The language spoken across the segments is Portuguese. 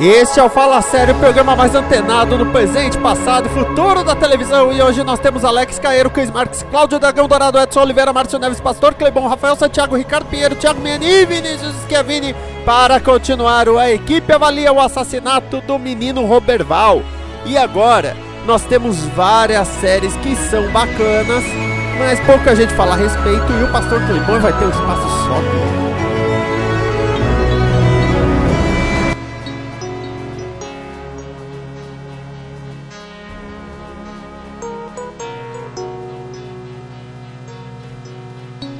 Este é o Fala Sério, o programa mais antenado no presente, passado e futuro da televisão. E hoje nós temos Alex Caeiro, Chris Marques, Cláudio Dragão Dourado, Edson Oliveira, Márcio Neves, Pastor Clebon, Rafael Santiago, Ricardo Pinheiro, Thiago Miani e Vinícius Schiavini. Para continuar, a equipe avalia o assassinato do menino Roberval. E agora, nós temos várias séries que são bacanas, mas pouca gente fala a respeito e o Pastor Clebon vai ter um espaço só.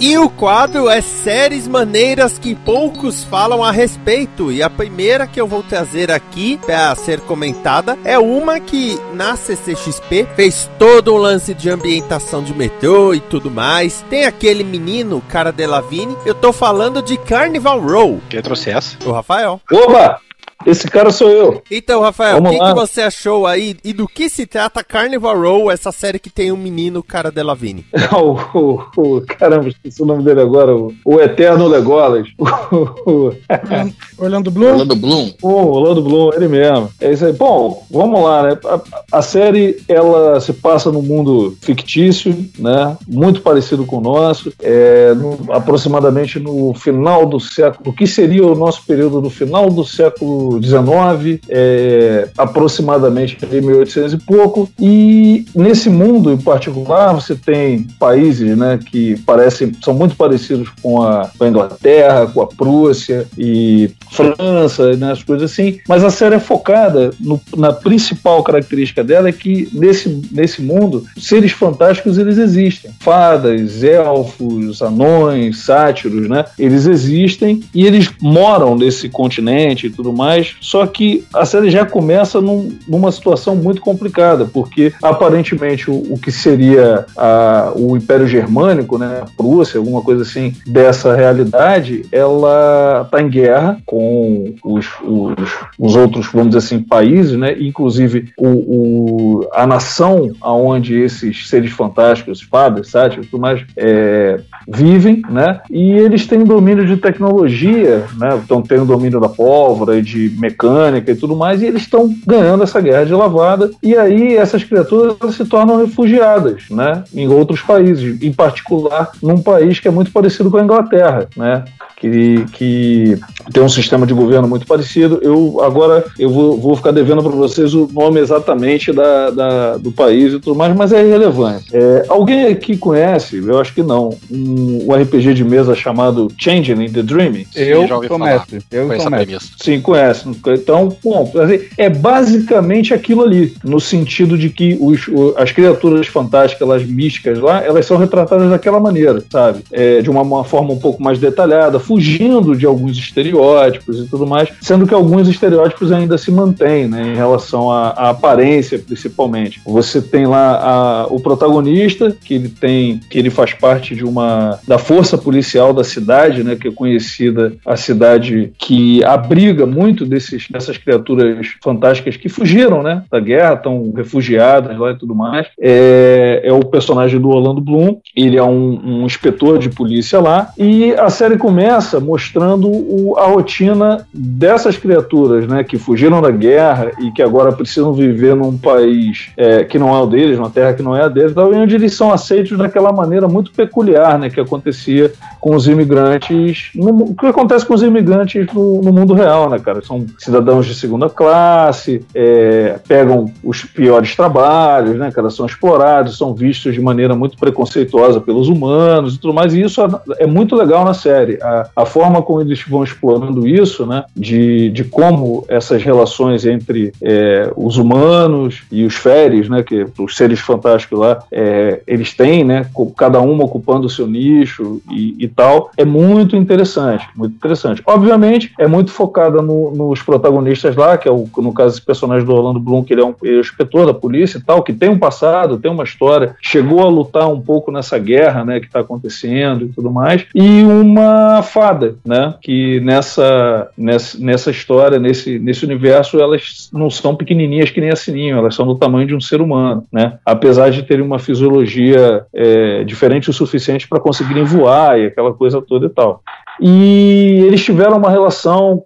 E o quadro é séries maneiras que poucos falam a respeito. E a primeira que eu vou trazer aqui para ser comentada é uma que na CCXP fez todo um lance de ambientação de metrô e tudo mais. Tem aquele menino, cara de Lavigne. Eu tô falando de Carnival Row. Quem trouxe essa? O Rafael. Opa! Esse cara sou eu. Então, Rafael, o que, que, você achou aí e do que se trata Carnival Row, essa série que tem um menino, cara o, o, o, caramba, esqueci o nome dele agora, o, o Eterno Legolas. Orlando Bloom? Orlando Bloom. O Orlando Bloom, ele mesmo. É isso aí. Bom, vamos lá, né? A, a, série, ela se passa num mundo fictício, né? Muito parecido com o nosso. É, no, aproximadamente no final do século, o que seria o nosso período no final do século XIX, é, aproximadamente em 1800 e pouco. E nesse mundo em particular, você tem países né, que parecem, são muito parecidos com a, com a Inglaterra, com a Prússia e França, né, as coisas assim. Mas a série é focada no, na principal característica dela é que nesse, nesse mundo, seres fantásticos eles existem. Fadas, elfos, anões, sátiros, né? Eles existem e eles moram nesse continente e tudo mais só que a série já começa num, numa situação muito complicada, porque aparentemente o, o que seria a, o Império Germânico, né, a Prússia, alguma coisa assim, dessa realidade, ela está em guerra com os, os, os, outros, vamos dizer assim, países, né, inclusive o, o a nação aonde esses seres fantásticos, fadas, sátiros, tudo mais, é, vivem, né, e eles têm domínio de tecnologia, né, então tem o domínio da pólvora e de mecânica e tudo mais, e eles estão ganhando essa guerra de lavada, e aí essas criaturas se tornam refugiadas, né, em outros países, em particular num país que é muito parecido com a Inglaterra, né, que, que tem um sistema de governo muito parecido. Eu agora eu vou, vou ficar devendo para vocês o nome exatamente da, da, do país e tudo mais, mas é irrelevante. É, alguém aqui conhece, eu acho que não, um, um RPG de mesa chamado Changing in the Dreaming? Eu já ouvi falar. Eu conheço. Sim, conhece. Então, bom, assim, é basicamente aquilo ali, no sentido de que os, as criaturas fantásticas, as místicas lá, elas são retratadas daquela maneira, sabe? É, de uma, uma forma um pouco mais detalhada, fugindo de alguns estereótipos e tudo mais, sendo que alguns estereótipos ainda se mantêm, né, em relação à, à aparência, principalmente. Você tem lá a, o protagonista, que ele tem, que ele faz parte de uma da força policial da cidade, né, que é conhecida a cidade que abriga muito desses dessas criaturas fantásticas que fugiram, né, da guerra, estão refugiadas lá e tudo mais. É, é o personagem do Orlando Bloom. Ele é um, um inspetor de polícia lá e a série começa começa mostrando o, a rotina dessas criaturas, né, que fugiram da guerra e que agora precisam viver num país é, que não é o deles, numa terra que não é a deles, e onde eles são aceitos daquela maneira muito peculiar, né, que acontecia com os imigrantes, no, o que acontece com os imigrantes no, no mundo real, né, cara? São cidadãos de segunda classe, é, pegam os piores trabalhos, né, cara, são explorados, são vistos de maneira muito preconceituosa pelos humanos e tudo mais, e isso é muito legal na série. A, a forma como eles vão explorando isso, né, de, de como essas relações entre é, os humanos e os feres, né, que os seres fantásticos lá, é, eles têm, né, cada uma ocupando o seu nicho e, e, tal, é muito interessante, muito interessante. Obviamente, é muito focada no, nos protagonistas lá, que é o, no caso esse personagem do Orlando Bloom, que ele é um, ele é inspetor da polícia e tal, que tem um passado, tem uma história, chegou a lutar um pouco nessa guerra, né, que está acontecendo e tudo mais, e uma fada, né, que nessa, nessa, nessa história, nesse, nesse universo, elas não são pequenininhas que nem a Sininho, elas são do tamanho de um ser humano, né, apesar de terem uma fisiologia é, diferente o suficiente para conseguirem voar e aquela coisa toda e tal. E eles tiveram uma relação,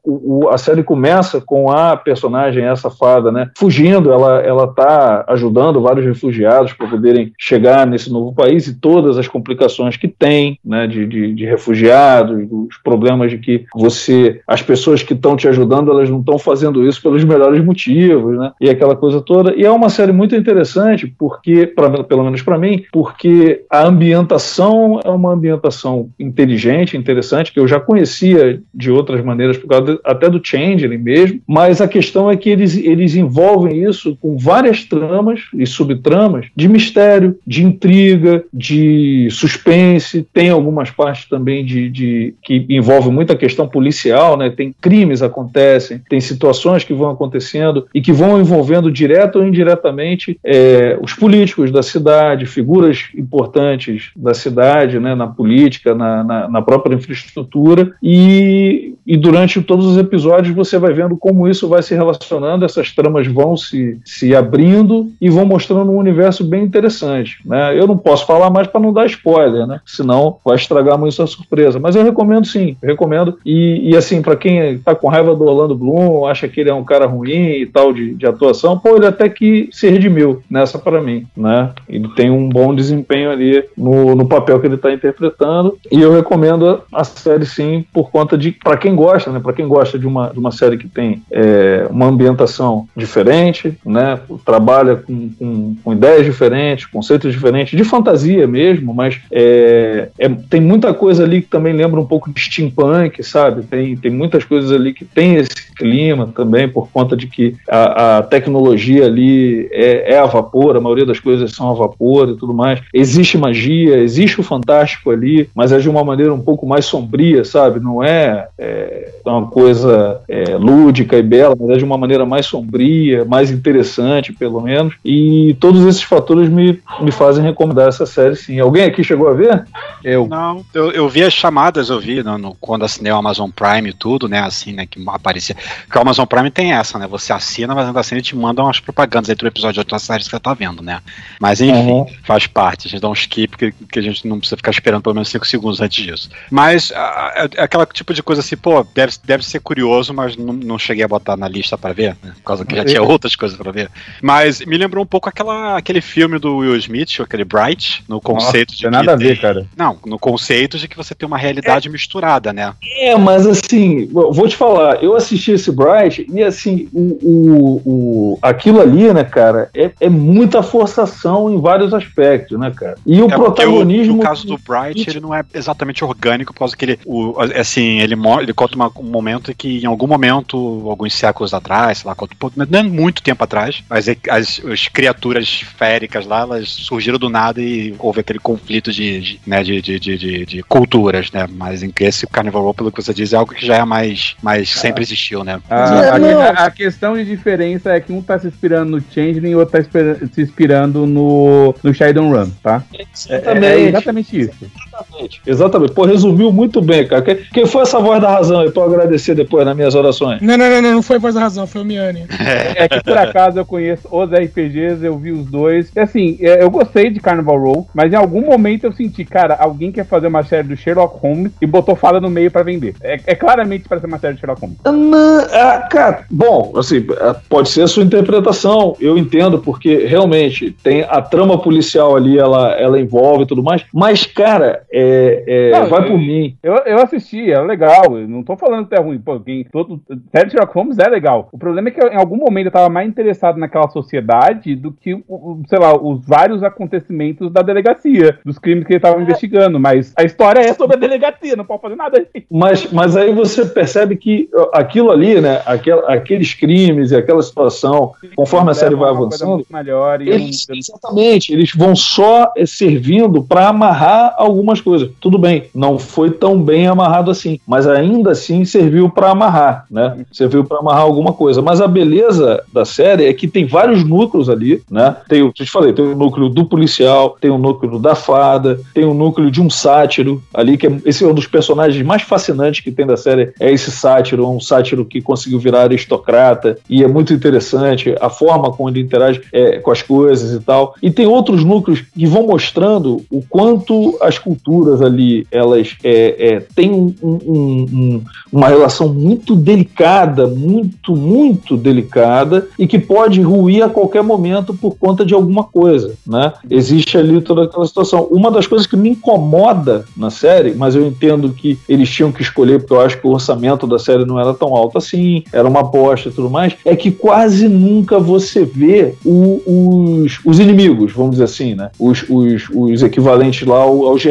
a série começa com a personagem, essa fada, né, fugindo, ela ela tá ajudando vários refugiados para poderem chegar nesse novo país e todas as complicações que tem, né, de, de, de refugiados, os problemas de que você, as pessoas que estão te ajudando, elas não estão fazendo isso pelos melhores motivos, né, e aquela coisa toda. E é uma série muito interessante porque, pra, pelo menos para mim, porque a ambientação é uma ambientação inteligente, interessante, que eu já conhecia de outras maneiras, por causa de, até do Changeling mesmo, mas a questão é que eles, eles envolvem isso com várias tramas e subtramas de mistério, de intriga, de suspense, tem algumas partes também de, de que envolvem muita questão policial, né? tem crimes acontecem, tem situações que vão acontecendo e que vão envolvendo direto ou indiretamente é, os políticos da cidade, figuras importantes da cidade, né? na política, na, na, na própria infraestrutura e, e durante todos os episódios você vai vendo como isso vai se relacionando, essas tramas vão se, se abrindo e vão mostrando um universo bem interessante. Né? Eu não posso falar mais para não dar spoiler, né? senão vai estragar muito a surpresa. Mas eu recomendo sim, recomendo. E, e assim, para quem está com raiva do Orlando Bloom, acha que ele é um cara ruim e tal de, de atuação, pô, ele até que se redimiu nessa para mim. Né? Ele tem um bom desempenho ali no, no papel que ele está interpretando. E eu recomendo a série sim, por conta de, para quem gosta, né? para quem gosta de uma, de uma série que tem é, uma ambientação diferente, né? trabalha com, com, com, ideias diferentes, conceitos diferentes, de fantasia mesmo, mas é, é, tem muita coisa ali que também lembra um pouco de steampunk, sabe? Tem, tem muitas coisas ali que tem esse clima também, por conta de que a, a tecnologia ali é, é, a vapor, a maioria das coisas são a vapor e tudo mais. Existe magia, existe o fantástico ali, mas é de uma maneira um pouco mais sombria, sabe? Não é, é uma coisa é, lúdica e bela, mas é de uma maneira mais sombria, mais interessante, pelo menos. E todos esses fatores me, me fazem recomendar essa série, sim. Alguém aqui chegou a ver? Eu. Não, eu, eu vi as chamadas, eu vi no, no, quando assinei o Amazon Prime e tudo, né? Assim, né? Que aparecia. Porque o Amazon Prime tem essa, né? Você assina, mas ainda assim ele te manda umas propagandas entre o episódio de outras séries que você tá vendo, né? Mas enfim, uhum. faz parte. A gente dá um skip que, que a gente não precisa ficar esperando pelo menos 5 segundos antes disso. Mas é aquela tipo de coisa assim, pô, deve, deve ser curioso, mas não, não cheguei a botar na lista para ver, né? Por causa que já tinha outras coisas para ver. Mas me lembrou um pouco aquela, aquele filme do Will Smith, aquele Bright, no conceito Nossa, de. Tem nada a ver, cara. Não, no conceito de que você tem uma realidade é, misturada, né? É, mas assim, vou te falar, eu assisti esse Bright e assim, o, o, o aquilo ali, né, cara, é, é, muita forçação em vários aspectos, né, cara? E o é protagonismo. no caso do Bright, ele não é exatamente orgânico, por causa que ele, o, assim, ele, ele conta uma, um momento que em algum momento, alguns séculos atrás, sei lá, não é muito tempo atrás, mas é, as, as criaturas féricas lá, elas surgiram do nada e houve aquele conflito de, de né, de, de, de, de, culturas, né? Mas em que esse Carnival Row, pelo que você diz, é algo que já é mais, mais sempre existiu, né? Ah, a, a, questão de diferença é que um tá se inspirando no Changeling e o outro tá se inspirando no, no Shadowrun, tá? Exatamente. É, é exatamente isso. Exatamente. Exatamente. Pô, resumiu muito bem, cara. Quem foi essa voz da razão aí pra eu agradecer depois nas minhas orações? Não, não, não, não, não foi a voz da razão, foi o Miane. É que por acaso eu conheço os RPGs, eu vi os dois. E assim, é, eu gostei de Carnival Row, mas em algum momento eu senti, cara, alguém quer fazer uma série do Sherlock Holmes e botou fada no meio para vender. É, é, claramente para ser uma série do Sherlock Holmes. Não, ah, cara, bom, assim, é, pode ser a sua interpretação, eu entendo, porque realmente tem a trama policial ali, ela, ela envolve e tudo mais, mas, cara, é, é, é, Não, vai eu- por mim. Eu, eu assisti, é legal. Eu não tô falando que é ruim. Pô, quem, todo, série de Sherlock Holmes é legal. O problema é que em algum momento eu tava mais interessado naquela sociedade do que, sei lá, os vários acontecimentos da delegacia, dos crimes que ele tava investigando. Mas a história é sobre a delegacia, não pode fazer nada. Mas, mas aí você percebe que aquilo ali, né? aquel- aqueles crimes e aquela situação, conforme a série vai avançando, muito melhor e Eles, não- exatamente, eles vão só eh, servindo para amarrar algumas coisas. Tudo bem, não foi tão bem amarrado assim, mas ainda assim serviu para amarrar, né? Serviu para amarrar alguma coisa. Mas a beleza da série é que tem vários núcleos ali, né? Tem, o- eu te falei, tem o núcleo do policial, tem o núcleo da fada, tem o núcleo de um sátiro ali, que é, esse é um dos personagens mais fascinantes que tem da série, é esse sátiro, um sátiro que conseguiu virar aristocrata e é muito interessante a forma como ele interage é, com as coisas e tal. E tem outros núcleos que vão mostrando o quanto as culturas ali elas é, é, têm um- um- um- uma relação muito delicada, muito, muito delicada e que pode ruir a qualquer momento por conta de alguma coisa, né? Existe ali toda aquela situação. Uma das coisas que me incomoda na série, mas eu entendo que eles tinham que escolher porque eu acho que o orçamento da série não era tão alto assim, era uma aposta e tudo mais, é que quase nunca você vê o- os, os inimigos, vamos dizer assim, né? Os, os, os equivalentes lá ao- aos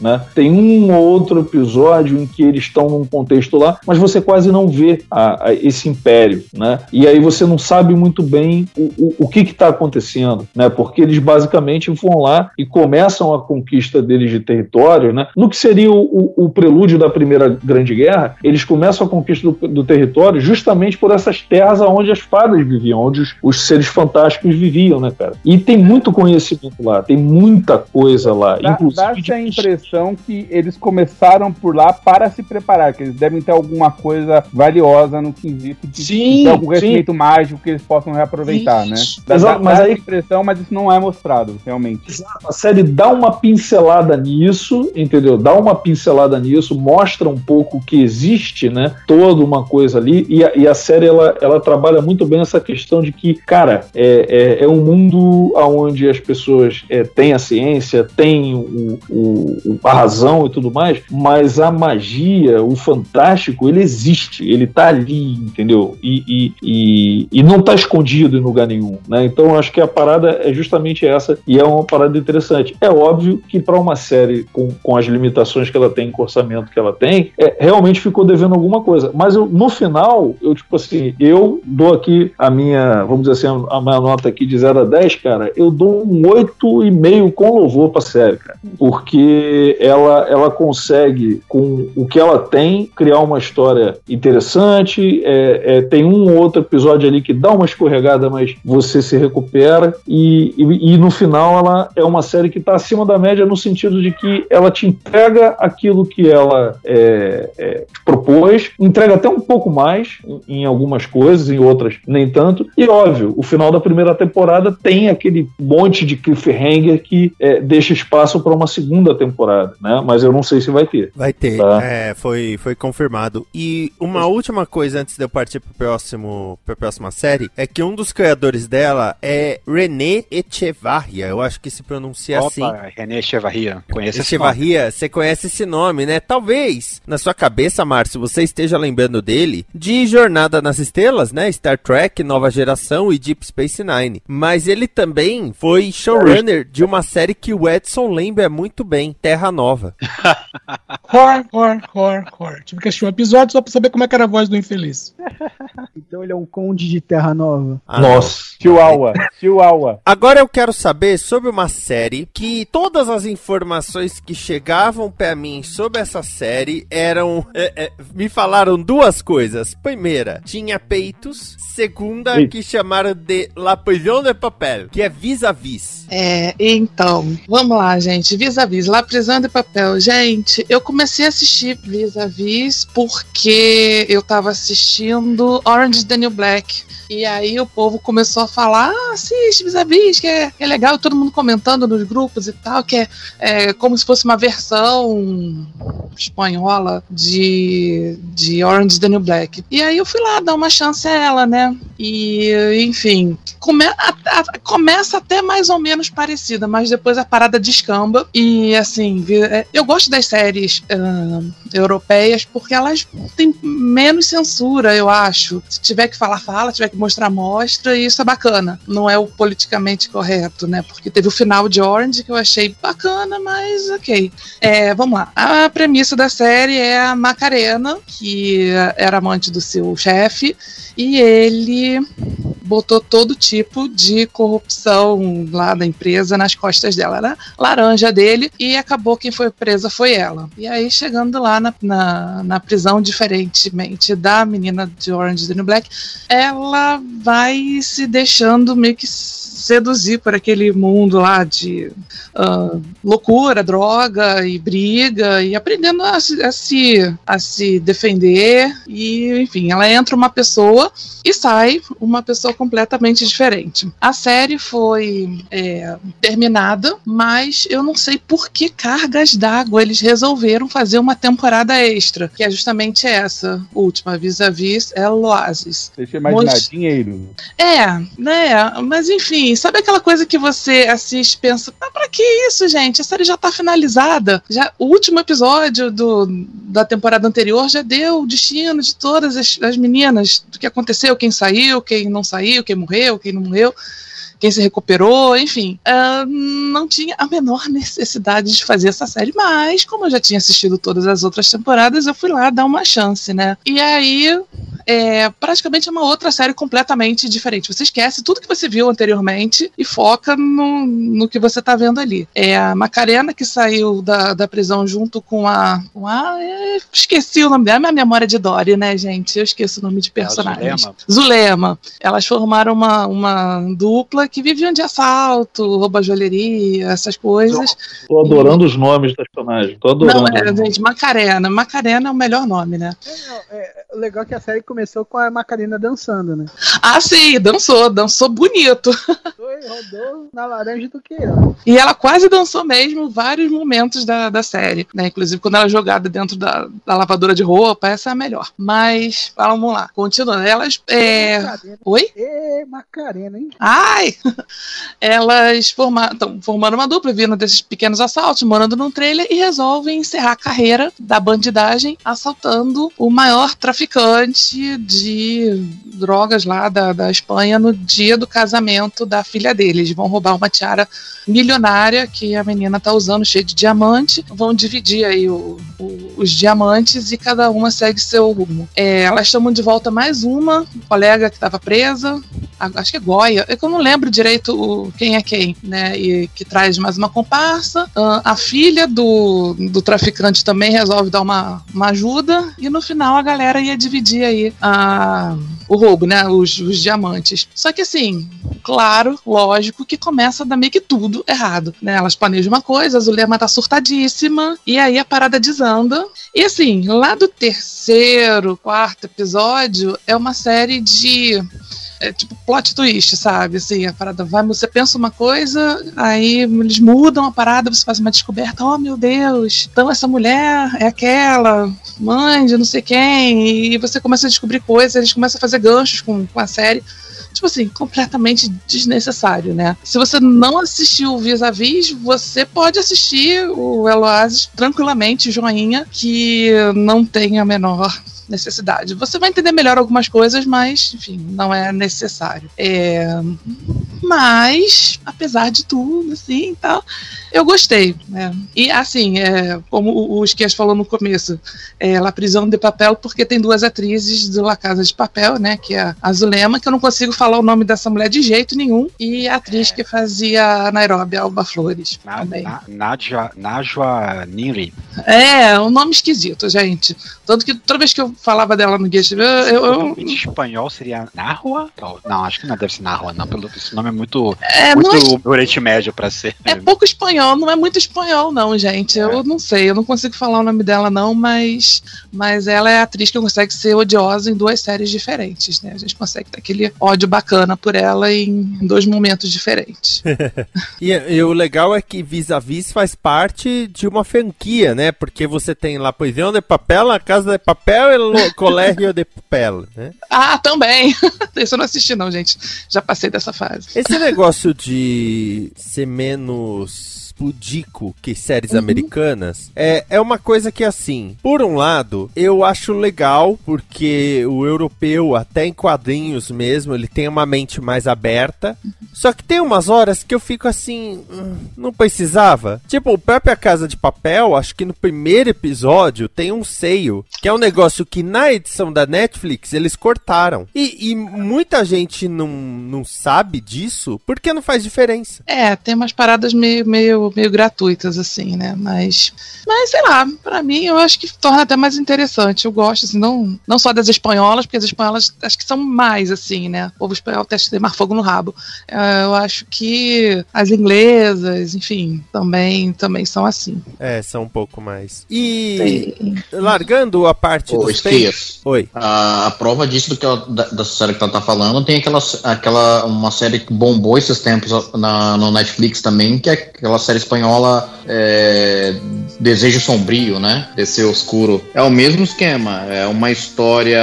né? Tem um ou outro episódio em que eles estão num contexto lá, mas você quase não vê a- a- esse império, né? E aí você não sabe muito bem o, o, o que está acontecendo, né? Porque eles basicamente vão lá e começam a conquista deles de território, né? No que seria o, o, prelúdio da Primeira Grande Guerra, eles começam a conquista do, do território justamente por essas terras onde as fadas viviam, onde os, os seres fantásticos viviam, né, cara? E tem muito conhecimento lá, tem muita coisa lá, Dá, inclusive dá-se de a impressão que eles começaram por lá para se preparar, que eles devem ter alguma coisa valiosa no quesito de Sim, ter algum sim. conhecimento mágico que eles possam reaproveitar, né? Dá, Exato, dá, mas dá aí- impressão, mas isso não é mostrado, realmente. A série dá uma pincelada nisso, entendeu? Dá uma pincelada nisso, mostra um pouco que existe, né? Toda uma coisa ali. E a, e a série ela, ela trabalha muito bem essa questão de que, cara, é, é, é um mundo onde as pessoas é, têm a ciência, têm o- o- a razão e tudo mais, mas a magia, o fantástico, ele existe, ele tá ali, entendeu? E, e, e, e não tá escondido em lugar nenhum, né? Então acho que a parada é justamente essa e é uma parada interessante. É óbvio que para uma série com, com as limitações que ela tem, com o orçamento que ela tem, é, realmente ficou devendo alguma coisa. Mas eu, no final, eu tipo assim, eu dou aqui a minha, vamos dizer assim, a minha nota aqui de 0 a 10, cara, eu dou um 8,5 com louvor pra série, cara. Porque ela, ela consegue, com o que ela tem, criar uma história interessante. é, é, tem um ou outro episódio ali que dá uma escorregada, mas você se recupera. E, e, e no final ela é uma série que está acima da média no sentido de que ela te entrega aquilo que ela é, é, propôs, entrega até um pouco mais em, em algumas coisas, em outras nem tanto. E óbvio, o final da primeira temporada tem aquele monte de cliffhanger que é, deixa espaço para uma segunda temporada, né? Mas eu não sei se vai ter. Vai ter, Tá. é, foi, foi confirmado. E uma última coisa antes de eu partir pro próximo, pra próxima série, é que um dos criadores dela é René Echevarria, eu acho que se pronuncia assim. Opa, René Echevarria, nome. Echevarria, você conhece esse nome, né? Talvez, na sua cabeça, Márcio, você esteja lembrando dele de Jornada nas Estrelas, né? Star Trek, Nova Geração e Deep Space Nine. Mas ele também foi showrunner de uma série que o Edson lembra muito bem, Terra Nova. Cor, cor, cor, cor. Tive que assistir um episódio só pra saber como é que era a voz do infeliz. Então ele é um conde de Terra Nova. Ah, Nossa. Chihuahua, Chihuahua. Agora eu quero saber sobre uma série que todas as informações que chegavam pra mim sobre essa série eram. é, é, me falaram duas coisas. Primeira, tinha peitos. Segunda, Eita. que chamaram de La Prison de Papel, que é vis-a-vis. É, então, vamos lá, gente. Vis-a-vis, lá prisão de papel. Gente, eu comecei a assistir Vis-a-Vis porque eu tava assistindo Orange is the New Black. E aí o povo começou a falar, ah, assiste Vis-a-Vis, que é, que é legal, todo mundo comentando nos grupos e tal, que é, é como se fosse uma versão espanhola de, de Orange is the New Black. E aí eu fui lá dar uma chance a ela, né? E, enfim, come, a, a, começa até mais ou menos parecida, mas depois a parada descamba. E, assim, é, eu gosto das séries uh, europeias porque elas têm menos censura, eu acho. Se tiver que falar, fala, tiver que mostrar, mostra, e isso é bacana. Não é o politicamente correto, né? Porque teve o final de Orange que eu achei bacana, mas ok. É, vamos lá. A premissa da série é a Macarena, que era amante do seu chefe, e ele botou todo tipo de corrupção lá da empresa nas costas dela. Era laranja dele e acabou quem foi presa foi ela. E aí, chegando lá na, na, na prisão, diferentemente da menina de Orange is the Black, ela vai se deixando meio que seduzir por aquele mundo lá de uh, loucura, droga e briga e aprendendo a, a, se, a se defender e enfim, ela entra uma pessoa e sai uma pessoa completamente diferente. A série foi é, terminada, mas eu não sei por que cargas d'água eles resolveram fazer uma temporada extra, que é justamente essa última, vis-a-vis é Oasis. Deixa eu imaginar, Most... dinheiro. É, né? Mas enfim, sabe aquela coisa que você assiste e pensa, ah, pra que isso, gente? A série já tá finalizada. Já, o último episódio do, da temporada anterior já deu o destino de todas as, as meninas, do que aconteceu, quem saiu, quem não saiu, quem morreu, quem não morreu quem se recuperou, enfim. Uh, não tinha a menor necessidade de fazer essa série, mas como eu já tinha assistido todas as outras temporadas, eu fui lá dar uma chance, né? E aí, é, praticamente é uma outra série completamente diferente. Você esquece tudo que você viu anteriormente e foca no, no que você tá vendo ali. É a Macarena que saiu da, da prisão junto com a. Com a é, esqueci o nome dela, minha memória é de Dory, né, gente? Eu esqueço o nome de personagens. Zulema. Zulema. Elas formaram uma, uma dupla que viviam de assalto, rouba joalheria, essas coisas. Tô adorando e... os nomes das personagens. Tô adorando. Não, é, gente, Macarena. Macarena é o melhor nome, né? É, é, o legal é que a série começou com a Macarena dançando, né? Ah, sim, dançou, dançou bonito. Foi, rodou na laranja do que eu. E ela quase dançou mesmo vários momentos da, da série, né? Inclusive quando ela é jogada dentro da, da lavadora de roupa, essa é a melhor. Mas, vamos lá, continuando. Elas. É... Oi? É, Macarena, hein? Ai! Elas estão formando uma dupla, vindo desses pequenos assaltos, morando num trailer e resolvem encerrar a carreira da bandidagem assaltando o maior traficante de drogas lá da, da Espanha no dia do casamento da filha deles. Vão roubar uma tiara milionária que a menina tá usando, cheia de diamante. Vão dividir aí o, o, os diamantes e cada uma segue seu rumo. É, elas chamam de volta mais uma colega que estava presa, acho que é Goya, é que eu não lembro direito o, quem é quem, né? E que traz mais uma comparsa. Uh, a filha do, do traficante também resolve dar uma, uma ajuda. E no final a galera ia dividir aí a, o roubo, né? Os, os diamantes. Só que assim, claro, lógico que começa a dar meio que tudo errado, né? Elas planejam uma coisa, a Zulema tá surtadíssima, e aí a parada desanda. E assim, lá do terceiro, quarto episódio, é uma série de é tipo plot twist, sabe? Assim, a parada vai, você pensa uma coisa, aí eles mudam a parada, você faz uma descoberta, oh meu Deus, então essa mulher é aquela, mãe de não sei quem, e você começa a descobrir coisas, eles começam a fazer ganchos com, com a série tipo assim, completamente desnecessário, né? Se você não assistiu o Vis-a-Vis, você pode assistir o Eloasis tranquilamente, joinha, que não tem a menor necessidade. Você vai entender melhor algumas coisas, mas, enfim, não é necessário. É... Mas, apesar de tudo, assim, tal, eu gostei. Né? E, assim, é, como o Esquias falou no começo, é La Prisão de Papel, porque tem duas atrizes do La Casa de Papel, né, que é a Zulema, que eu não consigo falar o nome dessa mulher de jeito nenhum, e a atriz que fazia Nairobi, Alba Flores. Na, também. Na, Najwa, Najwa Niri. É, um nome esquisito, gente. Tanto que toda vez que eu falava dela no Guia TV, eu. eu... Em espanhol seria Narua? Não, acho que não deve ser Narua, não. Pelo, esse nome é muito. É, muito Oriente Médio pra ser. É pouco espanhol espanhol, não é muito espanhol, não, gente. Eu não sei, eu não consigo falar o nome dela, não, mas, mas ela é a atriz que consegue ser odiosa em duas séries diferentes, né? A gente consegue ter aquele ódio bacana por ela em dois momentos diferentes. E, e o legal é que Vis-a-Vis faz parte de uma franquia, né? Porque você tem La Prisão de Papel, a Casa de Papel e o Colégio de Papel, né? ah, também! Isso eu não assisti, não, gente. Já passei dessa fase. Esse negócio de ser menos pudico que séries Uhum. americanas é, é uma coisa que assim, por um lado, eu acho legal porque o europeu, até em quadrinhos mesmo, ele tem uma mente mais aberta. Só que tem umas horas que eu fico assim, "Hum, não precisava. Tipo, o próprio A Casa de Papel, acho que no primeiro episódio tem um seio, que é um negócio que na edição da Netflix eles cortaram. E, e muita gente não, não sabe disso porque não faz diferença. É, tem umas paradas meio, meio, meio gratuitas, assim, né? Mas, mas sei lá, pra mim eu acho que torna até mais interessante. Eu gosto, assim, não, não só das espanholas, porque as espanholas acho que são mais, assim, né? O povo espanhol testa de mar fogo no rabo. É, eu acho que as inglesas, enfim, também, também são assim. É, são um pouco mais. E largando a parte Ô, dos peitos. Oi. A, a prova disso do que ela, da, da série que ela tá falando tem aquela, aquela uma série que bombou esses tempos na, no Netflix também, que é aquela série espanhola é, Desejo Sombrio, né? Descer Oscuro. É o mesmo esquema. É uma história.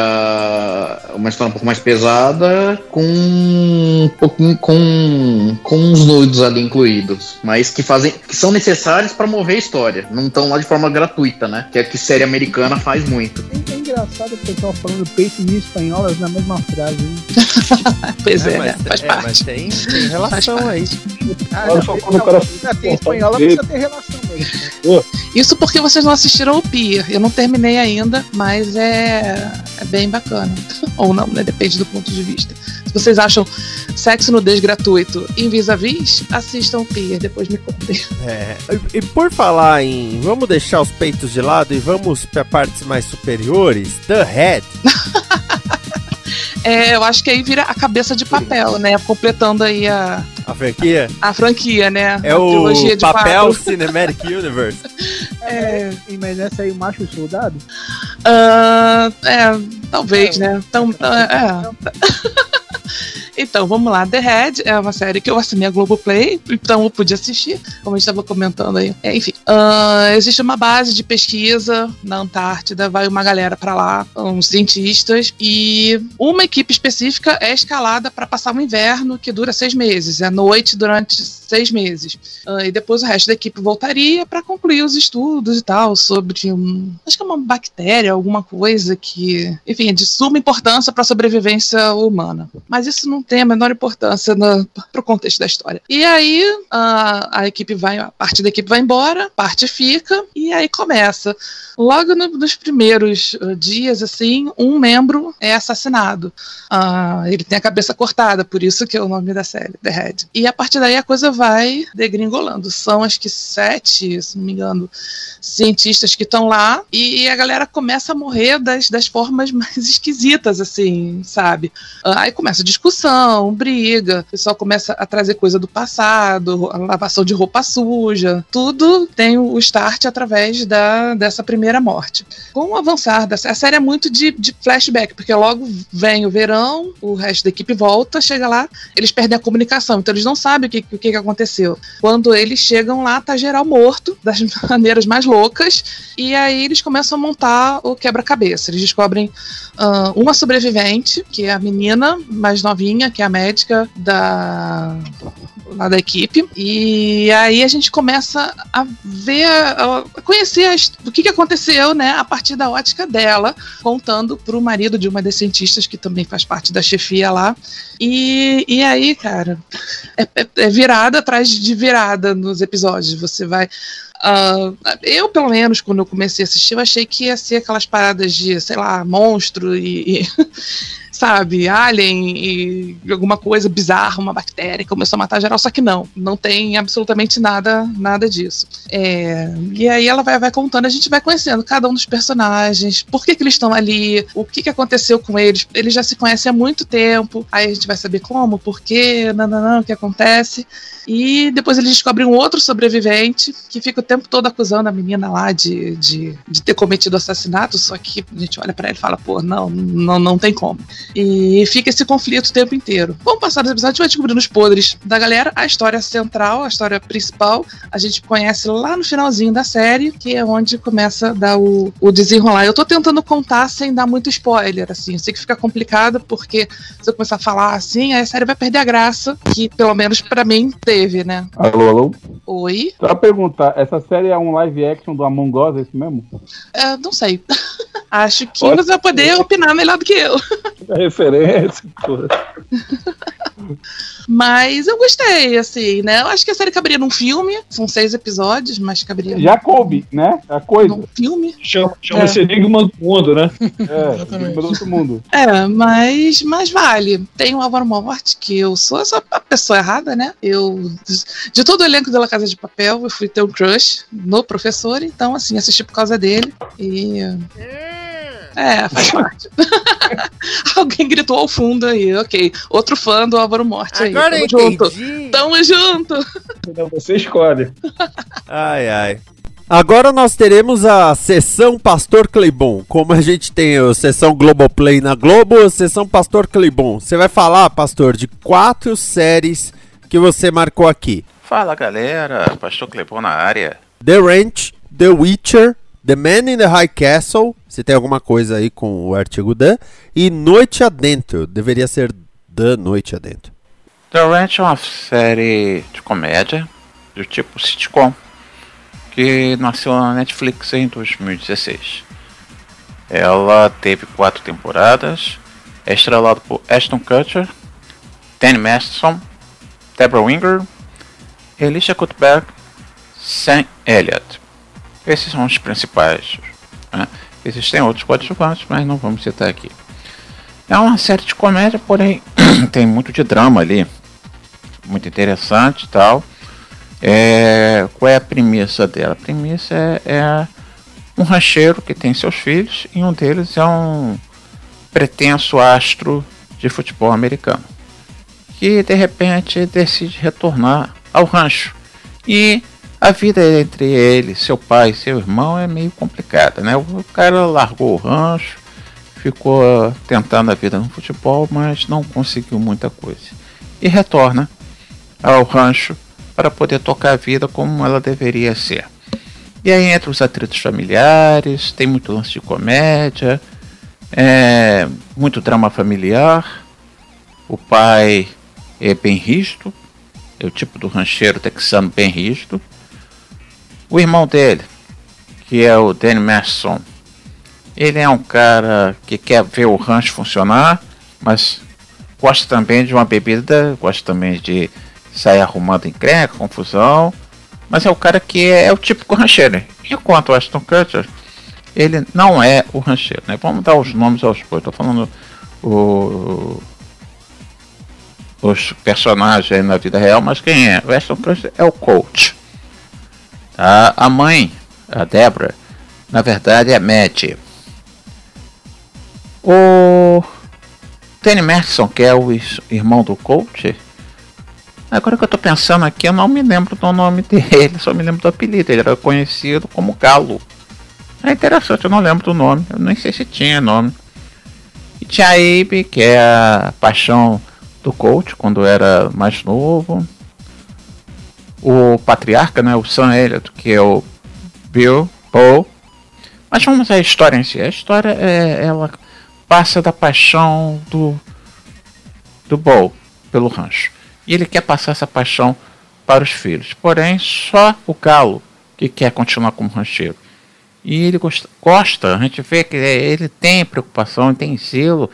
Uma história um pouco mais pesada, com um pouquinho com, com uns nudes ali incluídos. Mas que fazem. que são necessários para mover a história. Não estão lá de forma gratuita, né? Que é que série americana faz muito. É engraçado o pessoal falando peito e espanholas na mesma frase. hein? Pois é, mas, né? Faz é, parte. mas tem, tem relação aí. Ah, Olha não, só tem- não, cara ter contar espanhola, dele. precisa ter relação mesmo. Isso porque vocês não assistiram o Pier. Eu não terminei ainda, mas é, é bem bacana. Ou não, né? Depende do ponto de vista. Se vocês acham sexo nudez gratuito em vis-a-vis, assistam o Pier, depois me contem. É, e, e por falar em. Vamos deixar os peitos de lado e vamos para partes mais superiores. The Head. É, eu acho que aí vira a cabeça de papel, né? Completando aí a, A franquia a franquia, né? é a o trilogia de Papel quatro. Cinematic Universe. É, mas essa aí, o macho soldado? Ah, é, talvez, né? Então, é. Então, vamos lá. The Head é uma série que eu assinei a Globoplay, então eu pude assistir, como a gente estava comentando aí. É, enfim, ah, existe uma base de pesquisa na Antártida, vai uma galera para lá, uns cientistas, e uma equipe específica é escalada para passar um inverno que dura seis meses, é noite durante seis meses. Ah, e depois o resto da equipe voltaria para concluir os estudos e tal sobre um, acho que é uma bactéria, alguma coisa que, enfim, é de suma importância para a sobrevivência humana. Mas isso não tem a menor importância para o contexto da história. E aí a, a equipe vai, a parte da equipe vai embora, parte fica e aí começa. Logo no- nos primeiros ah, dias, assim, um membro é assassinado. Ah, ele tem a cabeça cortada, por isso que é o nome da série, The Head. E a partir daí a coisa vai degringolando. São acho que sete, se não me engano, cientistas que estão lá e a galera começa a morrer das, das formas mais esquisitas, assim, sabe? Ah, Aí começa discussão, briga, o pessoal começa a trazer coisa do passado, a lavação de roupa suja, tudo tem o start através da, dessa primeira morte. Com o avançar da a série é muito de, de flashback, porque logo vem o verão, o resto da equipe volta, chega lá, eles perdem a comunicação, então eles não sabem o que, o que aconteceu. Quando eles chegam lá, tá geral morto, das maneiras mais loucas, e aí eles começam a montar o quebra-cabeça. Eles descobrem ah, uma sobrevivente, que é a menina mais novinha, que é a médica da lá da equipe. E aí a gente começa a ver, a conhecer o que, que aconteceu, né, a partir da ótica dela, contando pro marido de uma das cientistas que também faz parte da chefia lá. E, e aí, cara, é, é- é virada atrás de virada nos episódios. Você vai. ah, eu, pelo menos, quando eu comecei a assistir, eu achei que ia ser aquelas paradas de, sei lá, monstro e. e sabe, alien e alguma coisa bizarra, uma bactéria começou a matar geral, só que não, não tem absolutamente nada, nada disso. É, e aí ela vai, vai contando, a gente vai conhecendo cada um dos personagens, por que, que eles estão ali, o que, que aconteceu com eles, eles já se conhecem há muito tempo, aí a gente vai saber como, por quê, não, o que acontece. E depois eles descobrem um outro sobrevivente que fica o tempo todo acusando a menina lá de, de, de ter cometido assassinato, só que a gente olha para ele e fala, pô, não, não, não tem como. E fica esse conflito o tempo inteiro. Vamos passar nos episódios, a gente vai descobrindo os podres da galera, a história central, a história principal, a gente conhece lá no finalzinho da série, que é onde começa a dar o, o desenrolar. Eu tô tentando contar sem dar muito spoiler, assim, eu sei que fica complicado, porque se eu começar a falar assim, a série vai perder a graça, que pelo menos para mim teve, né? Alô, alô? Oi? Só pra perguntar, essa série é um live action do Among Us, é isso mesmo? É, não sei. Acho que você vai poder opinar melhor do que eu. Referência, porra. Mas eu gostei, assim, né? Eu acho que a série caberia num filme. São seis episódios, mas caberia. Já coube, né? A coisa. Num filme. Chama, chama-se é. Enigma do Mundo, né? É, Enigma do outro mundo. É, mas, mas vale. Tem o Álvaro Morte, que eu sou essa a pessoa errada, né? Eu, de todo o elenco da Casa de Papel, eu fui ter um crush no professor, então, assim, assisti por causa dele. E. É, faz parte. Alguém gritou ao fundo aí, ok. Outro fã do Álvaro Morte aí. Agora Tamo entendi. junto. Tamo junto. Então você escolhe. Ai, ai. Agora nós teremos a sessão Pastor Cleibon. Como a gente tem a sessão Globoplay na Globo, a sessão Pastor Cleibon. Você vai falar, pastor, de quatro séries que você marcou aqui: Fala galera, Pastor Clebon na área. The Ranch, The Witcher, The Man in the High Castle. Se tem alguma coisa aí com o artigo The. E Noite Adentro. Deveria ser The Noite Adentro. The Ranch é uma série de comédia do tipo sitcom que nasceu na Netflix em 2016. Ela teve quatro temporadas, é estrelado por Ashton Kutcher, Danny Masterson, Deborah Winger, Alicia Cuthbert, Sam Elliott. Esses são os principais. Né? Existem outros coadjuvantes, mas não vamos citar aqui. É uma série de comédia, porém tem muito de drama ali. Muito interessante e tal. É, qual é a premissa dela? A premissa é, é um rancheiro que tem seus filhos e um deles é um pretenso astro de futebol americano que de repente decide retornar ao rancho e a vida entre ele, seu pai e seu irmão é meio complicada, né? O cara largou o rancho, ficou tentando a vida no futebol, mas não conseguiu muita coisa e retorna ao rancho para poder tocar a vida como ela deveria ser. E aí entre os atritos familiares, tem muito lance de comédia, é, muito drama familiar. O pai é bem risto, é o tipo do rancheiro texano bem risto. O irmão dele, que é o Danny Mason, ele é um cara que quer ver o rancho funcionar, mas gosta também de uma bebida, gosta também de sair arrumando encrenca, confusão. Mas é o cara que é, é o típico rancheiro. Enquanto o Aston Kutcher, ele não é o rancheiro. Né? Vamos dar os nomes aos bois. Estou falando o, os personagens na vida real, mas quem é? O Aston Kutcher é o coach. Tá? A mãe, a Debra, na verdade é a Matt. O Danny Merson, que é o irmão do coach, Agora que eu tô pensando aqui, eu não me lembro do nome dele, só me lembro do apelido. Ele era conhecido como Galo. É interessante, eu não lembro do nome. Eu nem sei se tinha nome. E tinha a Abe, que é a paixão do coach quando era mais novo. O patriarca, né, o Sam Elliott, que é o Bill Paul. Mas vamos à história em si. A história é ela passa da paixão do do Paul pelo rancho e ele quer passar essa paixão para os filhos. Porém, só o Galo que quer continuar como rancheiro. E ele gosta, gosta, a gente vê que ele tem preocupação, tem zelo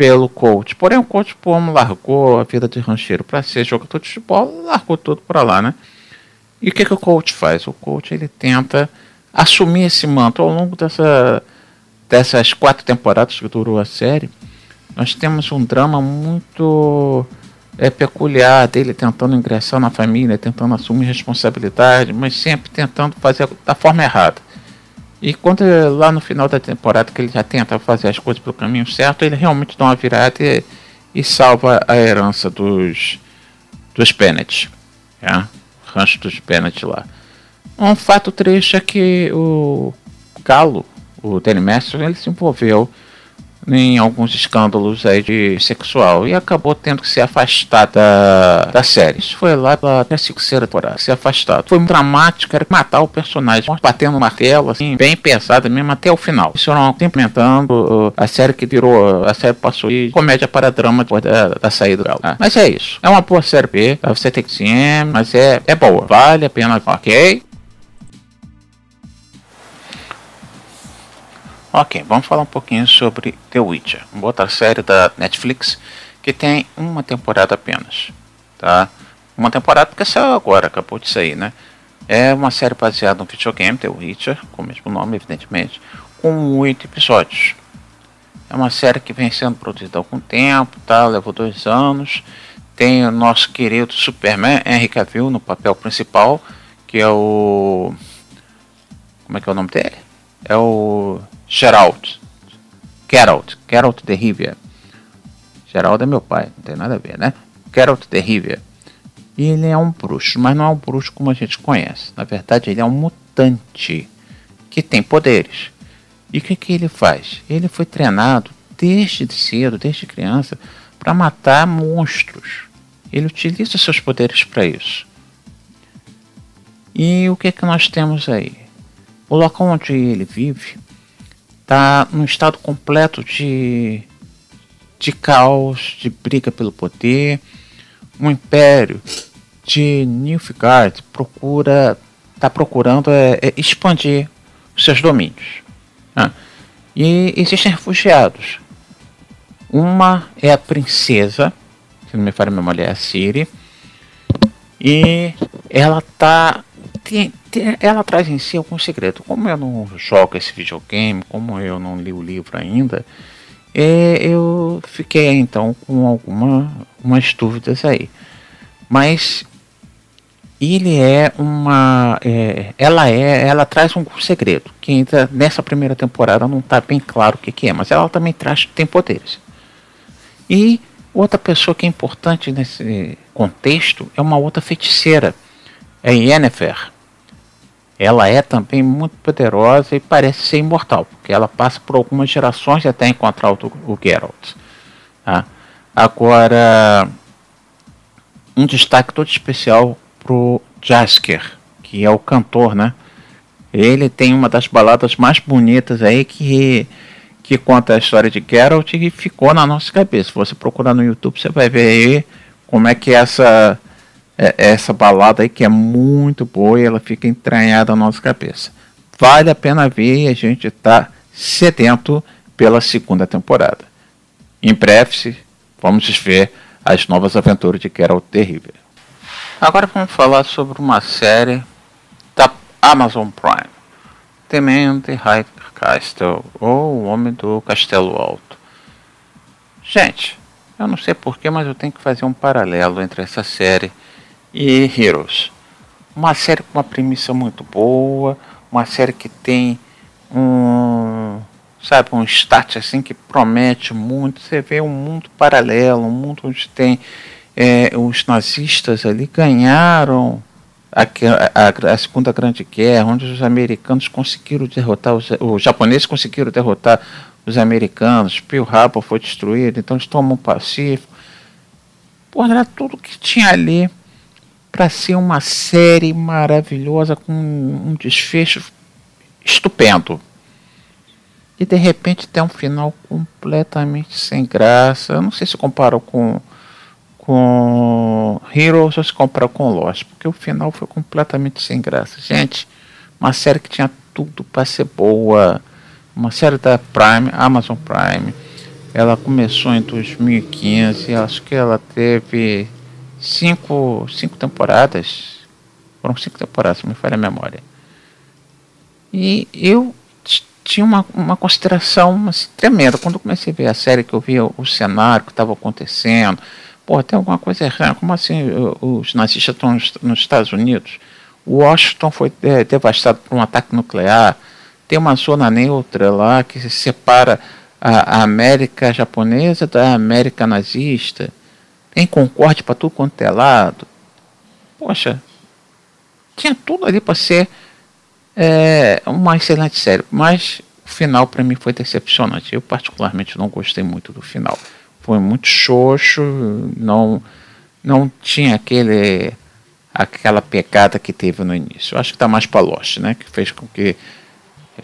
pelo coach. Porém, o coach como largou a vida de rancheiro para ser jogador de futebol, largou tudo para lá, né? E o que, que o coach faz? O coach ele tenta assumir esse manto ao longo dessa, dessas quatro temporadas que durou a série nós temos um drama muito é, peculiar dele tentando ingressar na família, tentando assumir responsabilidade, mas sempre tentando fazer da forma errada. E quando lá no final da temporada que ele já tenta fazer as coisas pelo caminho certo, ele realmente dá uma virada e, e salva a herança dos dos Bennett, é? rancho dos Bennett lá. Um fato triste é que o Galo, o Danny ele se envolveu em alguns escândalos aí de sexual e acabou tendo que se afastar da, da série. Isso foi lá pela terceira temporada, se afastado. Foi muito dramático, era matar o personagem, batendo no martelo, assim, bem pesado mesmo até o final. Isso era implementando uh, a série que virou, a série passou de comédia para drama depois da, da saída dela. Ah, mas é isso. É uma boa série B, você tem que sim, mas é, é boa. Vale a pena, ok? Ok, vamos falar um pouquinho sobre The Witcher, uma outra série da Netflix que tem uma temporada apenas, tá? Uma temporada que saiu agora, acabou de sair, né? É uma série baseada no videogame The Witcher, com o mesmo nome, evidentemente, com oito episódios. É uma série que vem sendo produzida há algum tempo, tá? Levou dois anos. Tem o nosso querido Superman, Henry Cavill, no papel principal, que é o... Como é que é o nome dele? É o Geralt. Geralt. Geralt de Rivia. Geralt é meu pai, não tem nada a ver, né? Geralt de Rivia. E ele é um bruxo, mas não é um bruxo como a gente conhece. Na verdade, ele é um mutante que tem poderes. E o que, que ele faz? Ele foi treinado desde cedo, desde criança, para matar monstros. Ele utiliza seus poderes para isso. E o que, que nós temos aí? O local onde ele vive está num estado completo de, de caos, de briga pelo poder. Um império de Nilfgaard procura está procurando é, é expandir seus domínios. Né? E existem refugiados. Uma é a princesa, se não me falha a memória, é a Ciri. E ela está tem, tem, ela traz em si algum segredo. Como eu não jogo esse videogame, como eu não li o livro ainda, é, eu fiquei então com algumas dúvidas aí. Mas ele é uma, é, ela é, ela traz um segredo que ainda nessa primeira temporada não está bem claro o que, que é, mas ela também traz tem poderes. E outra pessoa que é importante nesse contexto é uma outra feiticeira é Yennefer. Ela é também muito poderosa e parece ser imortal, porque ela passa por algumas gerações até encontrar o, o Geralt. Tá? Agora, um destaque todo especial pro Jasker, que é o cantor, né? Ele tem uma das baladas mais bonitas aí que, que conta a história de Geralt e ficou na nossa cabeça. Se você procurar no YouTube, você vai ver aí como é que essa é, essa balada aí que é muito boa e ela fica entranhada na nossa cabeça. Vale a pena ver e a gente está sedento pela segunda temporada. Em breve, vamos ver as novas aventuras de Carol Terrível. Agora vamos falar sobre uma série da Amazon Prime. The Man the High Castle, ou O Homem do Castelo Alto. Gente, eu não sei porquê, mas eu tenho que fazer um paralelo entre essa série e Heroes. Uma série com uma premissa muito boa, uma série que tem um, sabe, um start assim que promete muito. Você vê um mundo paralelo, um mundo onde tem é, os nazistas ali ganharam a, a, a, Segunda Grande Guerra, onde os americanos conseguiram derrotar, os, os japoneses conseguiram derrotar os americanos, Pearl Harbor foi destruído, então eles tomam o Pacífico. Pô, era tudo que tinha ali para ser uma série maravilhosa com um desfecho estupendo. E de repente tem um final completamente sem graça. Eu não sei se comparou com com Heroes ou se comparou com Lost, porque o final foi completamente sem graça. Gente, uma série que tinha tudo para ser boa, uma série da Prime, Amazon Prime. Ela começou em 2015, acho que ela teve cinco, cinco temporadas. Foram cinco temporadas, se me falha a memória. E eu tinha uma, uma consideração assim, tremenda. Quando eu comecei a ver a série, que eu via o cenário que estava acontecendo, pô, tem alguma coisa errada. Como assim os nazistas estão nos, nos Estados Unidos? Washington foi é, devastado por um ataque nuclear. Tem uma zona neutra lá que separa a, a América japonesa da América nazista. Tem concorde para tudo quanto é lado. Poxa, tinha tudo ali para ser é, uma excelente série, mas o final para mim foi decepcionante. Eu particularmente não gostei muito do final. Foi muito xoxo, não não tinha aquele aquela pecada que teve no início. Eu acho que tá mais para Lost, né, que fez com que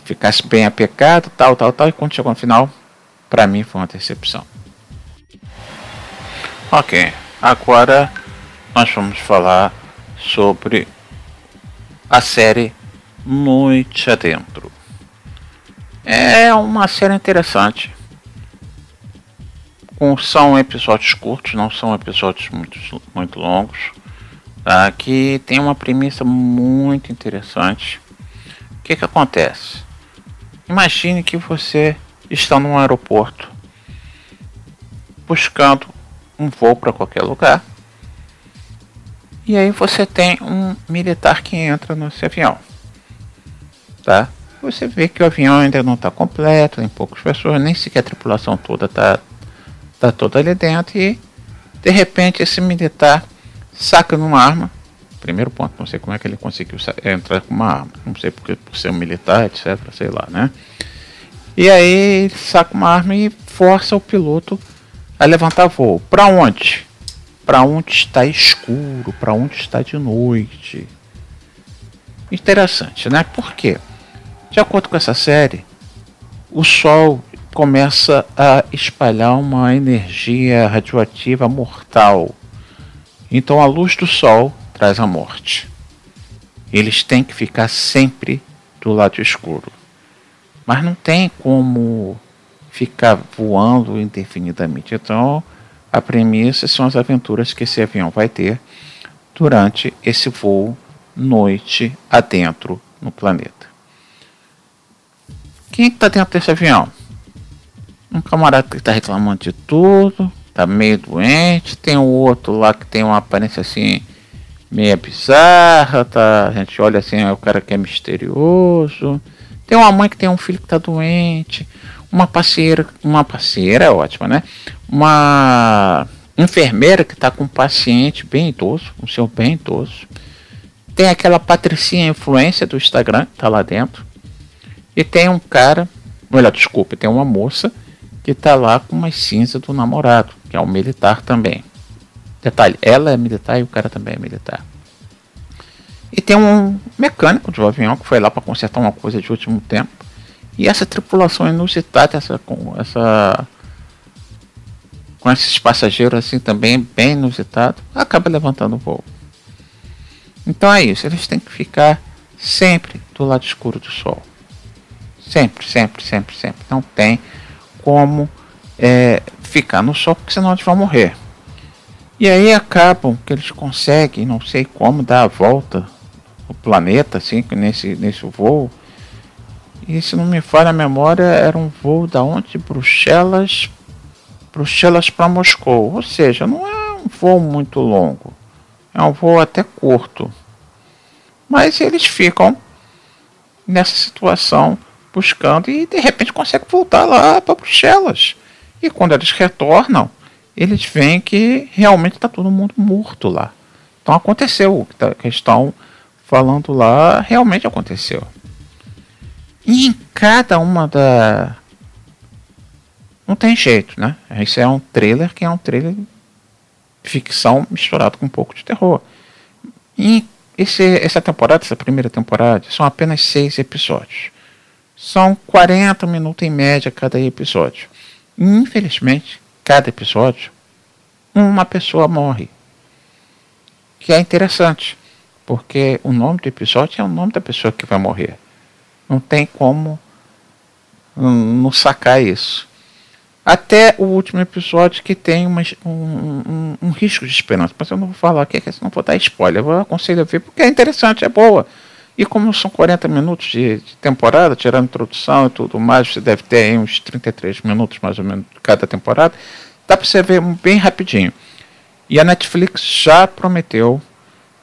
ficasse bem a pecado, tal, tal, tal, e quando chegou no final, para mim foi uma decepção. Ok, agora nós vamos falar sobre a série Noite Adentro. É uma série interessante. São episódios curtos, não são episódios muito, muito longos. Tá? Que tem uma premissa muito interessante. O que, que acontece? Imagine que você está num aeroporto buscando um voo para qualquer lugar. E aí você tem um militar que entra nesse avião. Tá? Você vê que o avião ainda não está completo, tem poucas pessoas, nem sequer a tripulação toda está tá toda ali dentro e de repente esse militar saca numa arma. Primeiro ponto, não sei como é que ele conseguiu entrar com uma arma. Não sei porque por ser um militar, etc, sei lá, né? E aí ele saca uma arma e força o piloto a levantar voo. Para onde? Para onde está escuro, para onde está de noite. Interessante, né? Por quê? De acordo com essa série, o Sol começa a espalhar uma energia radioativa mortal. Então a luz do Sol traz a morte. Eles têm que ficar sempre do lado escuro. Mas não tem como ficar voando indefinidamente. Então, a premissa são as aventuras que esse avião vai ter durante esse voo noite adentro no planeta. Quem está dentro desse avião? Um camarada que está reclamando de tudo, está meio doente. Tem um outro lá que tem uma aparência assim meio bizarra, tá? A gente olha assim, é o cara que é misterioso. Tem uma mãe que tem um filho que está doente uma parceira, uma parceira é ótima, né? Uma enfermeira que está com um paciente bem idoso, um senhor bem idoso. Tem aquela patricinha influência do Instagram, tá lá dentro. E tem um cara, melhor, desculpa, tem uma moça que tá lá com uma cinza do namorado, que é um militar também. Detalhe, ela é militar e o cara também é militar. E tem um mecânico de avião que foi lá para consertar uma coisa de último tempo. E essa tripulação inusitada, essa, com, essa, com esses passageiros assim também bem inusitado, acaba levantando o voo. Então é isso, eles têm que ficar sempre do lado escuro do sol. Sempre, sempre, sempre, sempre. Não tem como é, ficar no sol, porque senão eles vão morrer. E aí acabam que eles conseguem, não sei como, dar a volta no planeta, assim, nesse, nesse voo e se não me falha a memória, era um voo da onde? Bruxelas, Bruxelas para Moscou. Ou seja, não é um voo muito longo. É um voo até curto. Mas eles ficam nessa situação buscando e de repente conseguem voltar lá para Bruxelas. E quando eles retornam, eles veem que realmente está todo mundo morto lá. Então aconteceu o que tá, estão falando lá, realmente aconteceu. E em cada uma da. Não tem jeito, né? Isso é um trailer que é um trailer de ficção misturado com um pouco de terror. E esse, essa temporada, essa primeira temporada, são apenas seis episódios. São 40 minutos em média cada episódio. E, infelizmente, cada episódio, uma pessoa morre. Que é interessante, porque o nome do episódio é o nome da pessoa que vai morrer. Não tem como não sacar isso. Até o último episódio que tem uma, um, um, um, risco de esperança. Mas eu não vou falar aqui, que senão vou dar spoiler. Eu aconselho a ver porque é interessante, é boa. E como são 40 minutos de, de temporada, tirando introdução e tudo mais, você deve ter aí uns 33 minutos mais ou menos de cada temporada, dá para você ver bem rapidinho. E a Netflix já prometeu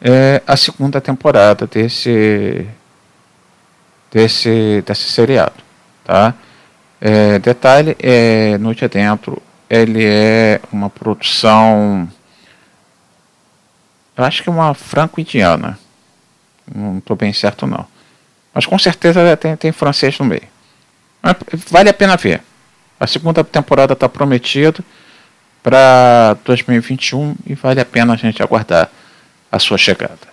é, a segunda temporada desse desse desse seriado, tá? É, detalhe, é, Noite Adentro, ele é uma produção, eu acho que é uma franco-indiana, não estou bem certo não, mas com certeza tem, tem francês no meio. Mas vale a pena ver. A segunda temporada está prometida para 2021 e vale a pena a gente aguardar a sua chegada.